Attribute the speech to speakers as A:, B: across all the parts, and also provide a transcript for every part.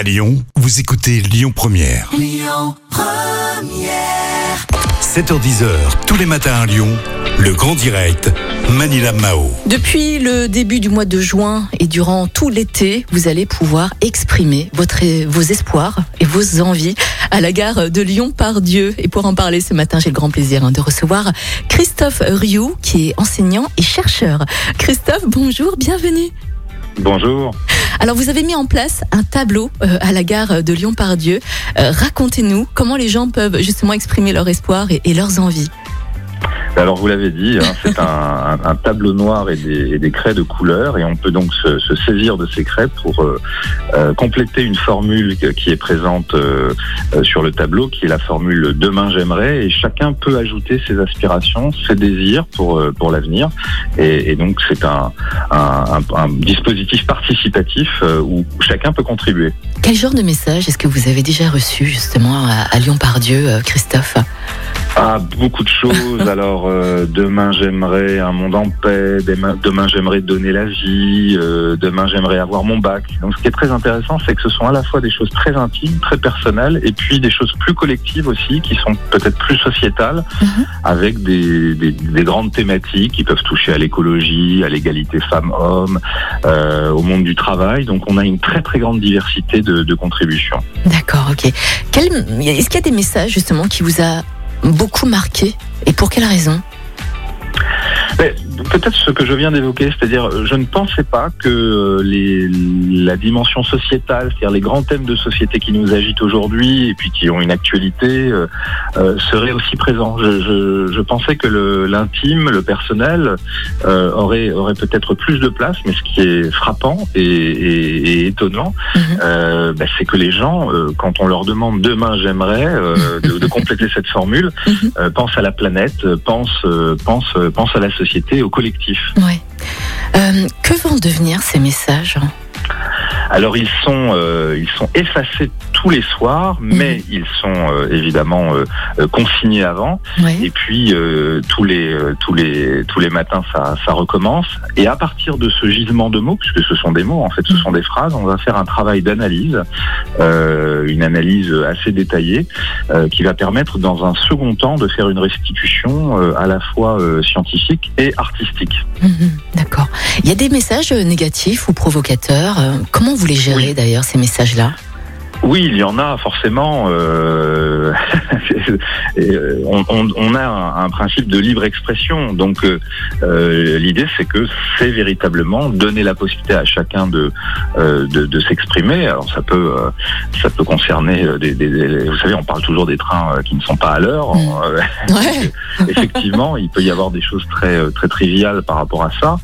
A: À Lyon, vous écoutez Lyon Première. 7h10h, tous les matins à Lyon, le grand direct, Manila Mao.
B: Depuis le début du mois de juin et durant tout l'été, vous allez pouvoir exprimer votre, vos espoirs et vos envies à la gare de Lyon par Dieu. Et pour en parler ce matin, j'ai le grand plaisir hein, de recevoir Christophe Rioux, qui est enseignant et chercheur. Christophe, bonjour, bienvenue.
C: Bonjour.
B: Alors vous avez mis en place un tableau euh, à la gare de Lyon-Pardieu. Euh, Racontez-nous comment les gens peuvent justement exprimer leur espoir et, et leurs envies.
C: Alors vous l'avez dit, hein, c'est un, tableau noir et des, et craies de couleur et on peut donc se, saisir de ces craies pour euh, euh, compléter une formule qui est présente euh, sur le tableau, qui est la formule Demain j'aimerais et chacun peut ajouter ses aspirations, ses désirs pour, pour l'avenir et, donc c'est un, dispositif participatif où chacun peut contribuer.
B: Quel genre de message est-ce que vous avez déjà reçu justement à, à Lyon-Pardieu, Christophe?
C: Ah, beaucoup de choses. Alors, euh, demain j'aimerais un monde en paix. Demain, demain, j'aimerais donner la vie. euh, demain j'aimerais avoir mon bac. Donc, ce qui est très intéressant, c'est que ce sont à la fois des choses très intimes, très personnelles, et puis des choses plus collectives aussi, qui sont peut-être plus sociétales,
B: Mhm.
C: avec des, des, des grandes thématiques qui peuvent toucher à l'écologie, à l'égalité femmes-hommes, euh, au monde du travail. Donc, on a une très très grande diversité de, de contributions.
B: D'accord, ok. Quel- Est-ce qu'il y a des messages justement qui vous a beaucoup marqué. Et pour quelle raison?
C: Peut-être ce que je viens d'évoquer, c'est-à-dire je ne pensais pas que euh, les, la dimension sociétale, c'est-à-dire les grands thèmes de société qui nous agitent aujourd'hui et puis qui ont une actualité, euh, euh, seraient aussi présents. Je, je, je pensais que l'intime, le, personnel euh, aurait, aurait peut-être plus de place, mais ce qui est frappant et, et- et étonnant,
B: Mhm.
C: euh, bah, c'est que les gens, euh, quand on leur demande demain j'aimerais euh, de, de compléter cette formule, euh, pensent à la planète, euh, pensent, euh, pensent, euh, pensent à la société, au collectif.
B: Ouais. Euh, que vont devenir ces messages?
C: Alors ils sont, euh, ils sont effacés tous les soirs, mais ils sont euh, évidemment euh, euh, consignés avant.
B: Ouais.
C: Et puis euh, tous les euh, tous les tous les matins ça ça recommence. Et à partir de ce gisement de mots, puisque ce sont des mots en fait, ce sont des phrases, on va faire un travail d'analyse, euh, une analyse assez détaillée, euh, qui va permettre dans un second temps de faire une restitution euh, à la fois euh, scientifique et artistique.
B: Mhm, D'accord. Il y a des messages négatifs ou provocateurs. Comment vous les gérez
C: Oui.
B: d'ailleurs ces messages-là?
C: Oui, il y en a forcément. euh, euh, on, on- on a un, un principe de libre expression, donc euh, l'idée c'est que c'est véritablement donner la possibilité à chacun de euh, de, de s'exprimer. Alors ça peut ça peut concerner des, des- des- vous savez, on parle toujours des trains qui ne sont pas à l'heure.
B: Mm. Ouais.
C: effectivement, il peut y avoir des choses très très triviales par rapport à ça,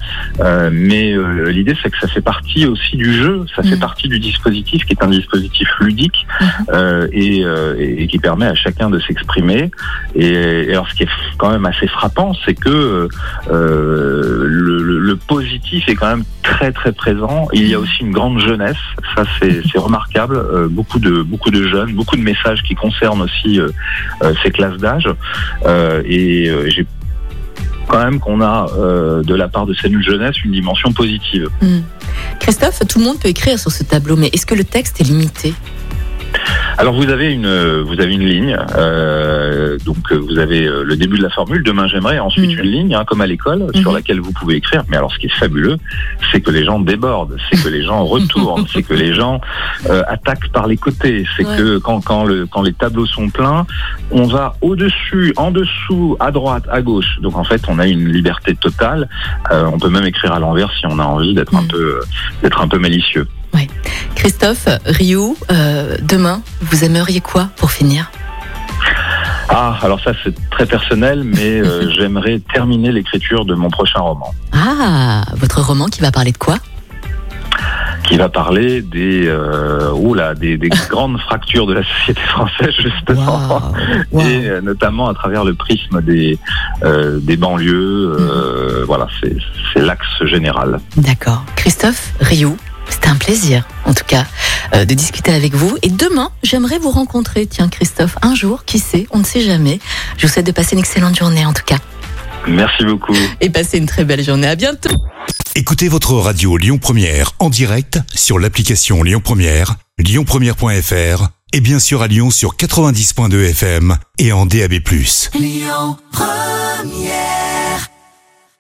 C: mais l'idée c'est que ça fait partie aussi du jeu, ça fait
B: Mhm.
C: partie du dispositif qui est un dispositif ludique Euh, et, euh, et qui permet à chacun de s'exprimer. Et, alors ce qui est quand même assez frappant, c'est que euh, le, positif est quand même très très présent. Il y a aussi une grande jeunesse, ça c'est remarquable. Beaucoup de beaucoup de jeunes, beaucoup de messages qui concernent aussi ces classes d'âge. Et j'ai quand même qu'on a de la part de cette jeunesse une dimension positive.
B: Mhm. Christophe, tout le monde peut écrire sur ce tableau, mais est-ce que le texte est limité?
C: Alors vous avez une vous avez une ligne, euh, donc euh, vous avez euh, le début de la formule. Demain j'aimerais, ensuite
B: Mhm.
C: une ligne, hein, comme à l'école, sur
B: Mhm.
C: laquelle vous pouvez écrire. Mais alors ce qui est fabuleux, c'est que les gens débordent, c'est que les gens retournent, c'est que les gens euh, attaquent par les côtés, c'est
B: Ouais.
C: que quand quand le quand les tableaux sont pleins, on va au dessus, en dessous, à droite, à gauche. Donc en fait on a une liberté totale. Euh, on peut même écrire à l'envers si on a envie d'être un peu d'être un peu malicieux.
B: Christophe, Ryu, euh, demain, vous aimeriez quoi pour finir?
C: Ah, alors ça c'est très personnel, mais euh, j'aimerais terminer l'écriture de mon prochain roman,
B: Ah, votre roman qui va parler de quoi?
C: Qui va parler des, euh, oula, des, des grandes fractures de la société française justement, et euh, notamment à travers le prisme des euh, des banlieues. euh, Voilà, c'est l'axe général.
B: D'accord. Christophe, Ryu, c'était un plaisir, en tout cas, euh, de discuter avec vous. Et demain, j'aimerais vous rencontrer, tiens, Christophe, un jour, qui sait, on ne sait jamais. Je vous souhaite de passer une excellente journée, en tout cas.
C: Merci beaucoup.
B: Et passer une très belle journée. À bientôt.
A: Écoutez votre radio Lyon Première en direct sur l'application Lyon Première, lyonpremière.fr et bien sûr à Lyon sur 90.2 FM et en DAB+. Lyon Première